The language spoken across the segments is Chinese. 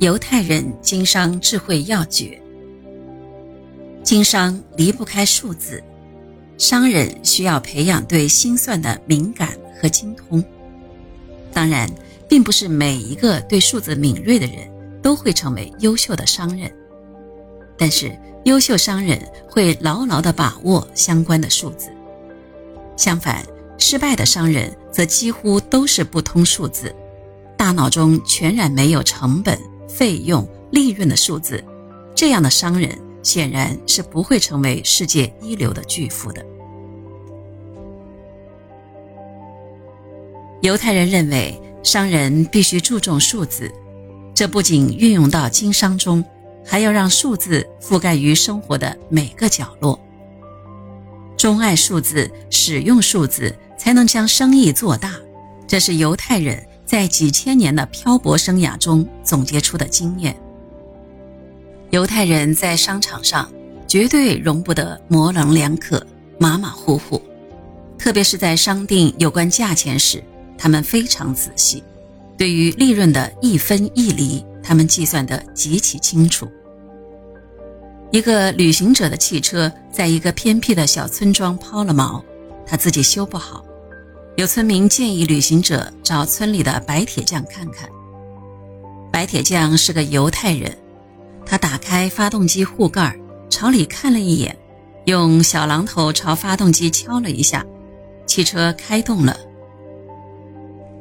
犹太人经商智慧要诀：经商离不开数字，商人需要培养对心算的敏感和精通。当然，并不是每一个对数字敏锐的人都会成为优秀的商人，但是优秀商人会牢牢地把握相关的数字。相反，失败的商人则几乎都是不通数字，大脑中全然没有成本。费用、利润的数字，这样的商人显然是不会成为世界一流的巨富的。犹太人认为，商人必须注重数字，这不仅运用到经商中，还要让数字覆盖于生活的每个角落。钟爱数字，使用数字，才能将生意做大。这是犹太人。在几千年的漂泊生涯中总结出的经验，犹太人在商场上绝对容不得模棱两可、马马虎虎，特别是在商定有关价钱时，他们非常仔细，对于利润的一分一厘，他们计算得极其清楚。一个旅行者的汽车在一个偏僻的小村庄抛了锚，他自己修不好。有村民建议旅行者找村里的白铁匠看看。白铁匠是个犹太人，他打开发动机护盖，朝里看了一眼，用小榔头朝发动机敲了一下，汽车开动了。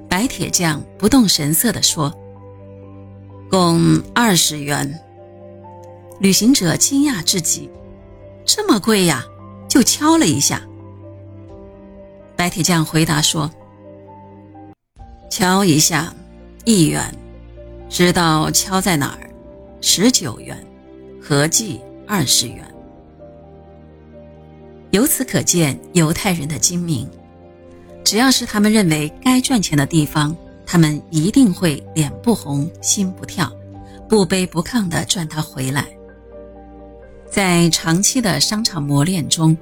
白铁匠不动声色地说：“共二十元。”旅行者惊讶至极：“这么贵呀？就敲了一下。”白铁匠回答说：“敲一下，一元，知道敲在哪儿，十九元，合计二十元。”由此可见，犹太人的精明。只要是他们认为该赚钱的地方，他们一定会脸不红心不跳，不卑不亢地赚它回来。在长期的商场磨练中。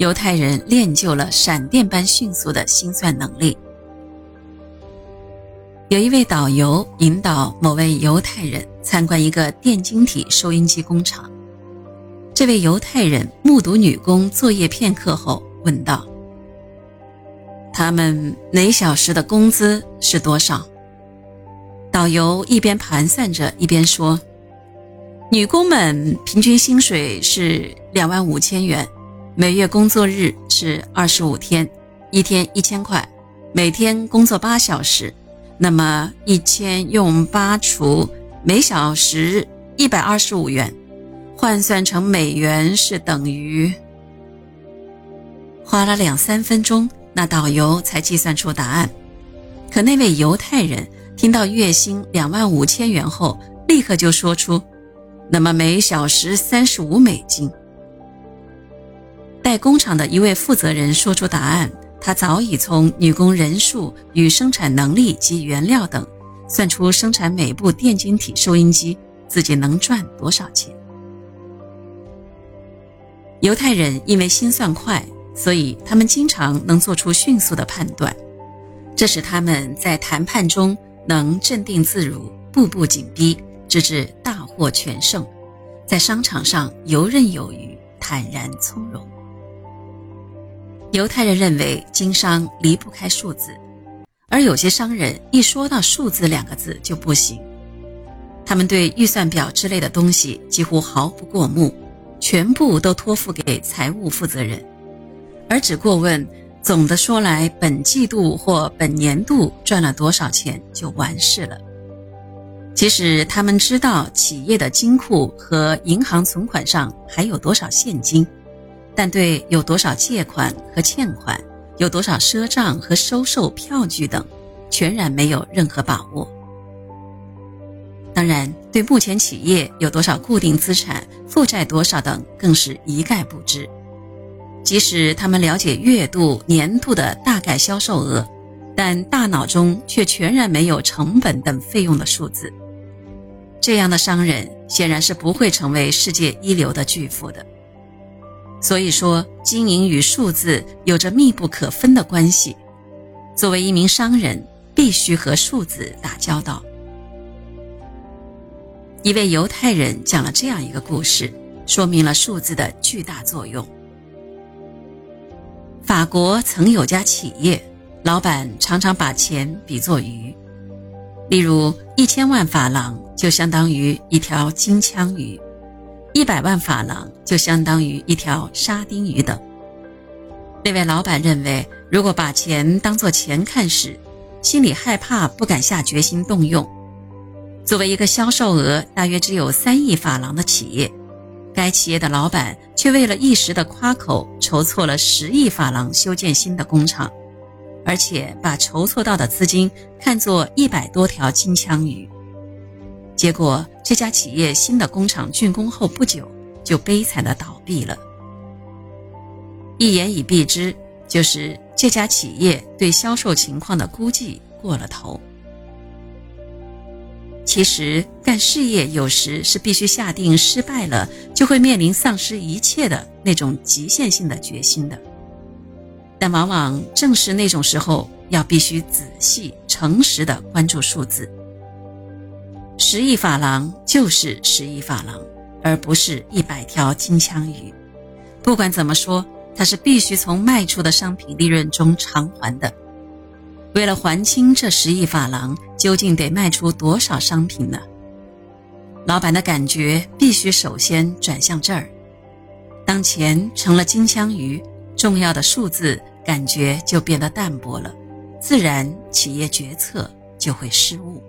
犹太人练就了闪电般迅速的心算能力。有一位导游引导某位犹太人参观一个电晶体收音机工厂。这位犹太人目睹女工作业片刻后，问道：“他们每小时的工资是多少？”导游一边盘算着，一边说：“女工们平均薪水是两万五千元。”每月工作日是二十五天，一天一千块，每天工作八小时，那么一千用八除，每小时一百二十五元，换算成美元是等于。花了两三分钟，那导游才计算出答案。可那位犹太人听到月薪两万五千元后，立刻就说出：“那么每小时三十五美金。”在工厂的一位负责人说出答案，他早已从女工人数与生产能力及原料等，算出生产每部电晶体收音机自己能赚多少钱。犹太人因为心算快，所以他们经常能做出迅速的判断，这使他们在谈判中能镇定自如，步步紧逼，直至大获全胜，在商场上游刃有余，坦然从容。犹太人认为经商离不开数字，而有些商人一说到数字两个字就不行。他们对预算表之类的东西几乎毫不过目，全部都托付给财务负责人，而只过问总的说来本季度或本年度赚了多少钱就完事了。即使他们知道企业的金库和银行存款上还有多少现金。但对有多少借款和欠款，有多少赊账和收受票据等，全然没有任何把握。当然，对目前企业有多少固定资产、负债多少等，更是一概不知。即使他们了解月度、年度的大概销售额，但大脑中却全然没有成本等费用的数字。这样的商人显然是不会成为世界一流的巨富的。所以说，经营与数字有着密不可分的关系。作为一名商人，必须和数字打交道。一位犹太人讲了这样一个故事，说明了数字的巨大作用。法国曾有家企业，老板常常把钱比作鱼，例如一千万法郎就相当于一条金枪鱼，一百万法郎就相当于一条沙丁鱼等。那位老板认为，如果把钱当作钱看时，心里害怕，不敢下决心动用。作为一个销售额大约只有三亿法郎的企业。该企业的老板却为了一时的夸口，筹措了十亿法郎修建新的工厂，而且把筹措到的资金看作一百多条金枪鱼。结果，这家企业新的工厂竣工后不久就悲惨的倒闭了。一言以蔽之，就是这家企业对销售情况的估计过了头。其实干事业有时是必须下定失败了就会面临丧失一切的那种极限性的决心的，但往往正是那种时候，要必须仔细诚实的关注数字。十亿法郎就是十亿法郎，而不是一百条金枪鱼。不管怎么说，它是必须从卖出的商品利润中偿还的。为了还清这十亿法郎，究竟得卖出多少商品呢？老板的感觉必须首先转向这儿。当钱成了金枪鱼，重要的数字感觉就变得淡薄了，自然企业决策就会失误。